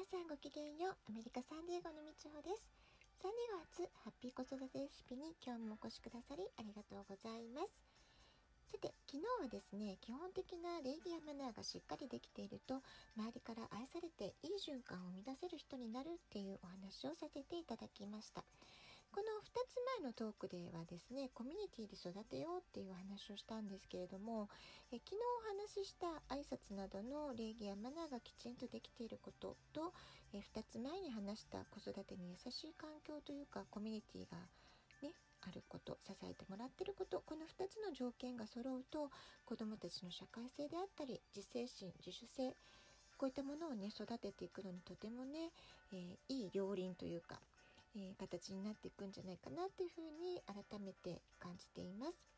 皆さんごきげんよう。アメリカサンディエゴのみちほです。サンディエゴ初ハッピー子育てレシピに今日もお越しくださりありがとうございます。さて昨日はですね基本的な礼儀やマナーがしっかりできていると周りから愛されていい循環を生み出せる人になるっていうお話をさせていただきました。この2つ前のトークではですねコミュニティで育てようっていうお話をしたんですけれどもえ昨日お話しした挨拶などの礼儀やマナーがきちんとできていることとえ2つ前に話した子育てに優しい環境というかコミュニティがねあること支えてもらってることこの2つの条件が揃うと子どもたちの社会性であったり自制心自主性こういったものをね育てていくのにとてもね、えー、いい両輪というかえー、形になっていくんじゃないかなというふうに改めて感じています。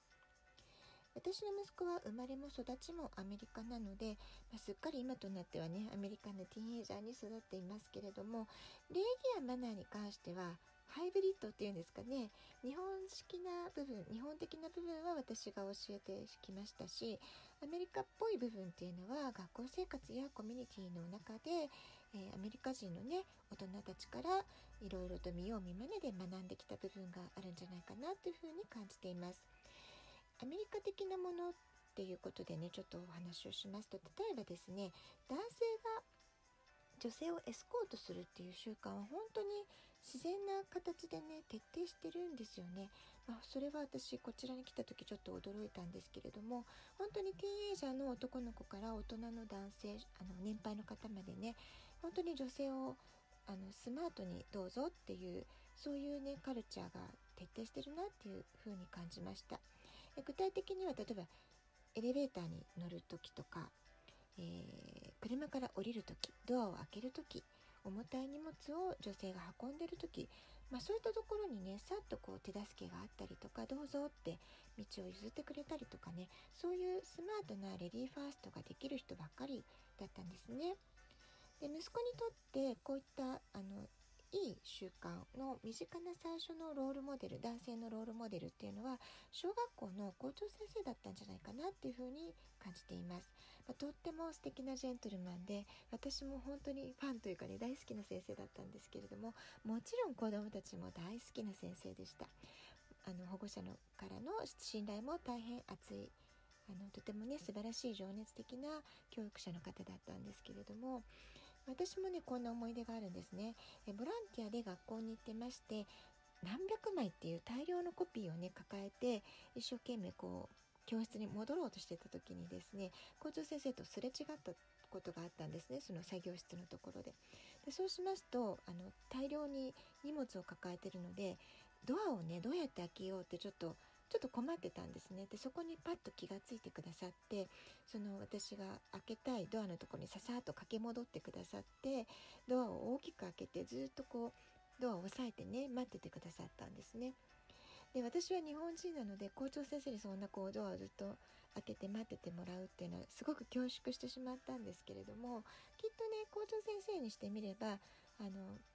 私の息子は生まれも育ちもアメリカなので、まあ、すっかり今となってはねアメリカのティーンエイジャーに育っていますけれども礼儀やマナーに関してはハイブリッドっていうんですかね日本式な部分日本的な部分は私が教えてきましたしアメリカっぽい部分っていうのは学校生活やコミュニティの中で、えー、アメリカ人のね大人たちからいろいろと見よう見まねで学んできた部分があるんじゃないかなというふうに感じています。アメリカ的なものっていうことでねちょっとお話をしますと例えばですね男性が女性をエスコートするっていう習慣は本当に自然な形でね徹底してるんですよね。まあ、それは私こちらに来た時ちょっと驚いたんですけれども本当にティーンエイジャーの男の子から大人の男性あの年配の方までね本当に女性をあのスマートにどうぞっていうそういうねカルチャーが徹底してるなっていう風に感じました具体的には例えばエレベーターに乗る時とかえー、車から降りる時ドアを開ける時重たい荷物を女性が運んでる時、まあ、そういったところにねさっとこう手助けがあったりとかどうぞって道を譲ってくれたりとかねそういうスマートなレディーファーストができる人ばっかりだったんですね。で息子にとってこういったあのいい習慣の身近な最初のロールモデル男性のロールモデルっていうのは小学校の校長先生だったんじゃないかなっていうふうに感じています、まあ、とっても素敵なジェントルマンで私も本当にファンというかね大好きな先生だったんですけれどももちろん子どもたちも大好きな先生でした。あの保護者のからの信頼も大変厚いあのとてもね素晴らしい情熱的な教育者の方だったんですけれども私もねこんな思い出があるんですね。えボランティアで学校に行ってまして何百枚っていう大量のコピーをね抱えて一生懸命こう教室に戻ろうとしてた時にですね校長先生とすれ違ったことがあったんですね。その作業室のところで。でそうしますとあの大量に荷物を抱えてるのでドアをねどうやって開けようってちょっとちょっと困ってたんですねでそこにパッと気がついてくださってその私が開けたいドアのとこにささっと駆け戻ってくださってドアを大きく開けてずっとこうドアを押さえてね待っててくださったんですね。で私は日本人なので校長先生にそんなこうドアをずっと開けて待っててもらうっていうのはすごく恐縮してしまったんですけれどもきっとね校長先生にしてみればあの、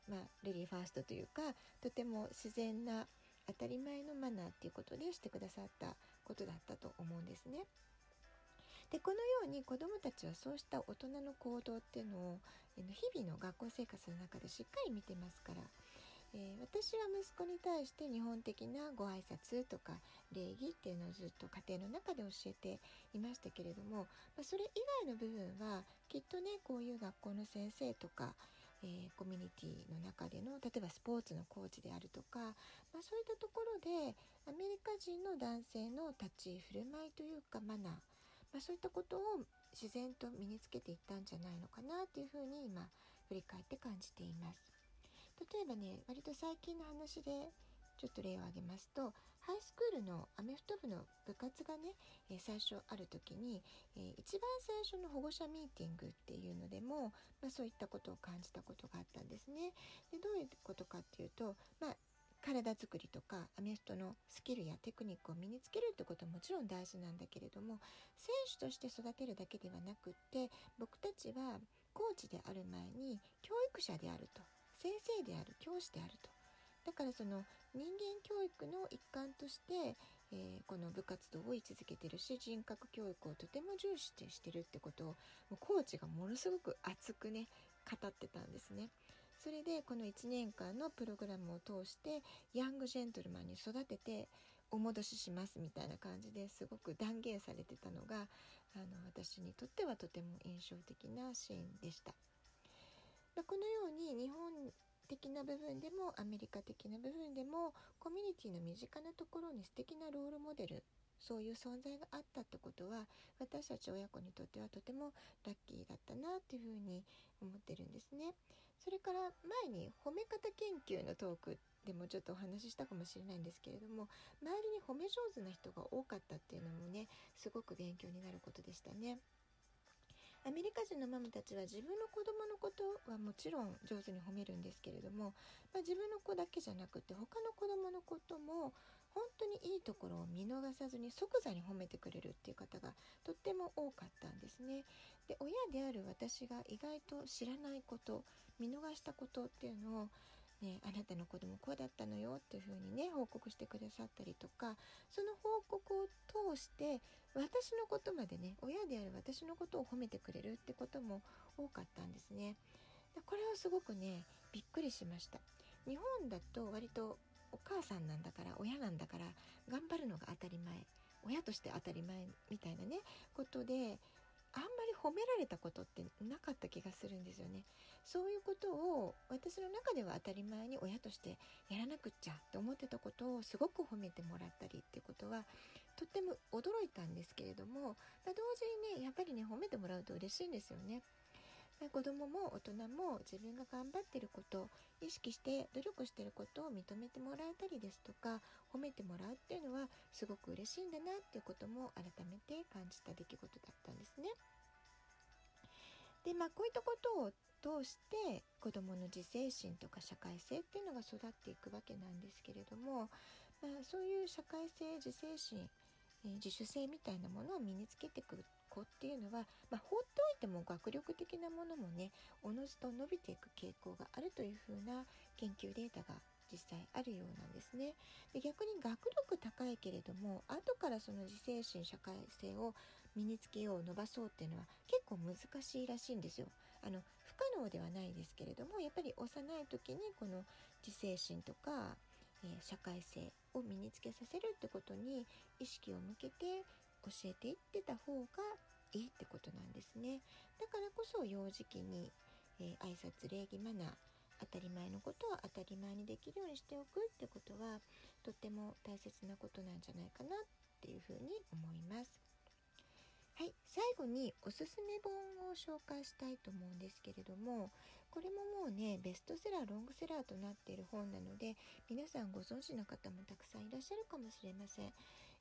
まあ、レディーファーストというかとても自然な当たり前のマナーっていうことでしてくださったことだったと思うんですね。でこのように子どもたちはそうした大人の行動っていうのを日々の学校生活の中でしっかり見てますから、えー、私は息子に対して日本的なご挨拶とか礼儀っていうのをずっと家庭の中で教えていましたけれども、まあ、それ以外の部分はきっとねこういう学校の先生とか、えー、コミュニティの中での例えばスポーツのコーチであるとか、まあ、そういったところでアメリカ人の男性の立ち居振る舞いというかマナー、まあ、そういったことを自然と身につけていったんじゃないのかなっていうふうに今振り返って感じています。例えばね割と最近の話でちょっと例を挙げますとハイスクールのアメフト部の部活がね、え、最初ある時に、えー、一番最初の保護者ミーティングっていうのでも、まあ、そういったことを感じたことがあったんですね。でどういうことかっていうと、まあ、体づくりとかアメフトのスキルやテクニックを身につけるってことはもちろん大事なんだけれども選手として育てるだけではなくって僕たちはコーチである前に教育者であると先生である教師であるとだからその人間教育の一環として、えー、この部活動を位置づけてるし人格教育をとても重視してしてるってことをもうコーチがものすごく熱くね語ってたんですね。それでこの1年間のプログラムを通してヤングジェントルマンに育ててお戻ししますみたいな感じですごく断言されてたのがあの私にとってはとても印象的なシーンでした。このように日本的な部分でもアメリカ的な部分でもコミュニティの身近なところに素敵なロールモデルそういう存在があったってことは私たち親子にとってはとてもラッキーだったなっていうふうに思ってるんですね。それから前に褒め方研究のトークでもちょっとお話ししたかもしれないんですけれども周りに褒め上手な人が多かったっていうのもねすごく勉強になることでしたね。アメリカ人のママたちは自分の子供のことはもちろん上手に褒めるんですけれども、まあ、自分の子だけじゃなくて他の子供のことも本当にいいところを見逃さずに即座に褒めてくれるっていう方がとっても多かったんですね。で親である私が意外と知らないこと見逃したことっていうのをね、あなたの子供こうだったのよっていうふうにね報告してくださったりとかその報告を通して私のことまでね親である私のことを褒めてくれるってことも多かったんですね。これはすごくねびっくりしました。日本だと割とお母さんなんだから親なんだから頑張るのが当たり前親として当たり前みたいなねことであんまり褒められたことってなかった気がするんですよね。そういうことを私の中では当たり前に親としてやらなくっちゃって思ってたことをすごく褒めてもらったりってことはとっても驚いたんですけれども同時にねやっぱりね褒めてもらうと嬉しいんですよね。子供も大人も自分が頑張ってること意識して努力してることを認めてもらえたりですとか褒めてもらうっていうのはすごく嬉しいんだなっていうことも改めて感じた出来事だったんですね。でまあこういったことを通して子どもの自制心とか社会性っていうのが育っていくわけなんですけれども、まあ、そういう社会性自制心、自主性みたいなものを身につけていく子っていうのは、まあ、放っておいても学力的なものもねおのずと伸びていく傾向があるというふうな研究データが実際あるようなんですね。で逆に学力高いけれども後からその自制心社会性を身につけよう伸ばそうっていうのは結構難しいらしいんですよ。あの不可能ではないですけれどもやっぱり幼い時にこの自制心とか、えー、社会性を身につけさせるってことに意識を向けて教えていってた方がいいってことなんですねだからこそ幼児期に、えー、挨拶礼儀マナー当たり前のことは当たり前にできるようにしておくってことはとっても大切なことなんじゃないかなっていうふうに思います。はい、最後におすすめ本を紹介したいと思うんですけれどもこれももうねベストセラーロングセラーとなっている本なので皆さんご存知の方もたくさんいらっしゃるかもしれません。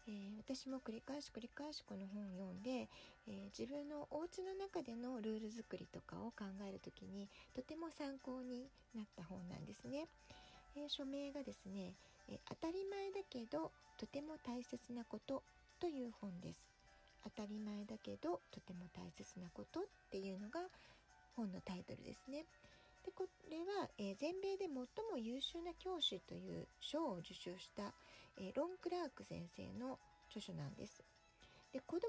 えー、私も繰り返し繰り返しこの本を読んで、えー、自分のお家の中でのルール作りとかを考える時にとても参考になった本なんですね。えー、署名がですね、え当たり前だけどとても大切なことという本です。当たり前だけどとても大切なことっていうのが本のタイトルですね。でこれは、えー、全米で最も優秀な教師という賞を受賞した、えー、ロン・クラーク先生の著書なんです。で子供向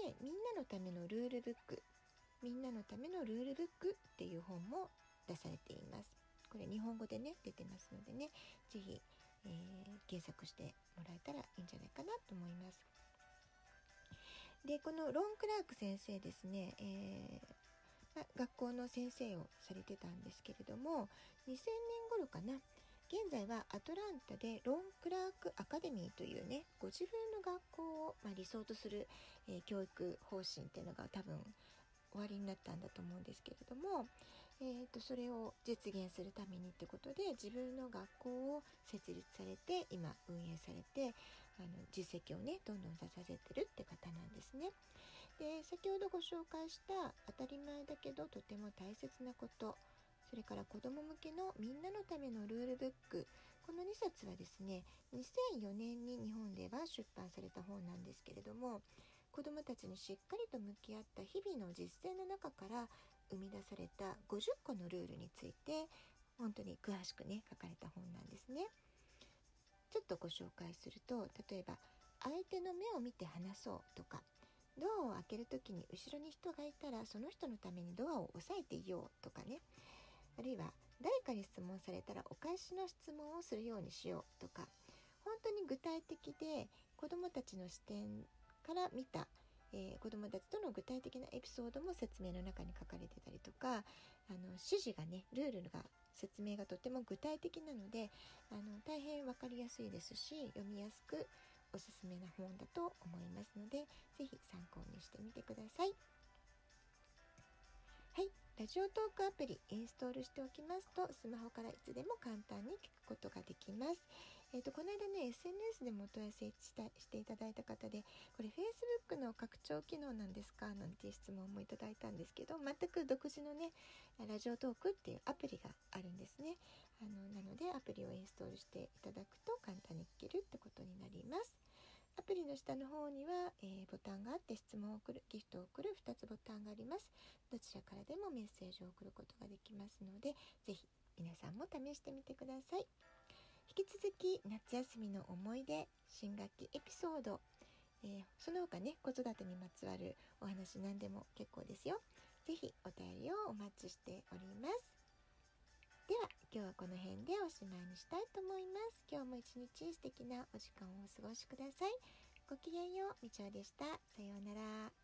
けにね「みんなのためのルールブック」「みんなのためのルールブック」っていう本も出されています。これ日本語でね出てますのでね是非、えー、検索してもらえたらいいんじゃないかなと思います。でこのロン・クラーク先生ですね、えー学校の先生をされてたんですけれども2000年頃かな。現在はアトランタでロン・クラーク・アカデミーというねご自分の学校を、ま、理想とする、えー、教育方針っていうのが多分終わりになったんだと思うんですけれども、えーと、それを実現するためにってことで自分の学校を設立されて今運営されてあの実績をねどんどん出させてるって方なんですね。で先ほどご紹介した当たり前だけどとても大切なことそれから子ども向けのみんなのためのルールブックこの2冊はですね2004年に日本では出版された本なんですけれども子どもたちにしっかりと向き合った日々の実践の中から生み出された50個のルールについて本当に詳しくね書かれた本なんですね。ちょっとご紹介すると例えば相手の目を見て話そうとかドアを開ける時に後ろに人がいたらその人のためにドアを押さえていようとかね。あるいは誰かに質問されたらお返しの質問をするようにしようとか。本当に具体的で子どもたちの視点から見た、えー、子どもたちとの具体的なエピソードも説明の中に書かれてたりとかあの指示がねルールが説明がとても具体的なのであの大変分かりやすいですし読みやすくおすすめな本だと思いますので是非参考にしてみてください。はい、ラジオトークアプリインストールしておきますとスマホからいつでも簡単に聞くことができます。えーと、この間ね SNS でもお問い合わせしたしていただいた方でこれ Facebook の拡張機能なんですか？なんていう質問もいただいたんですけど全く独自のねラジオトークっていうアプリがあるんですね。あのなのでアプリをインストールしていただくと簡単に聞けるってことになります。アプリの下の方には、えー、ボタンがあって質問を送るギフトを送る2つボタンがあります。どちらからでもメッセージを送ることができますので是非皆さんも試してみてください。引き続き夏休みの思い出新学期エピソード、えー、その他ね子育てにまつわるお話何でも結構ですよ。是非お便りをお待ちしております。では今日はこの辺でおしまいにしたいと思います。今日も一日素敵なお時間をお過ごしください。ごきげんようみちおでした。さようなら。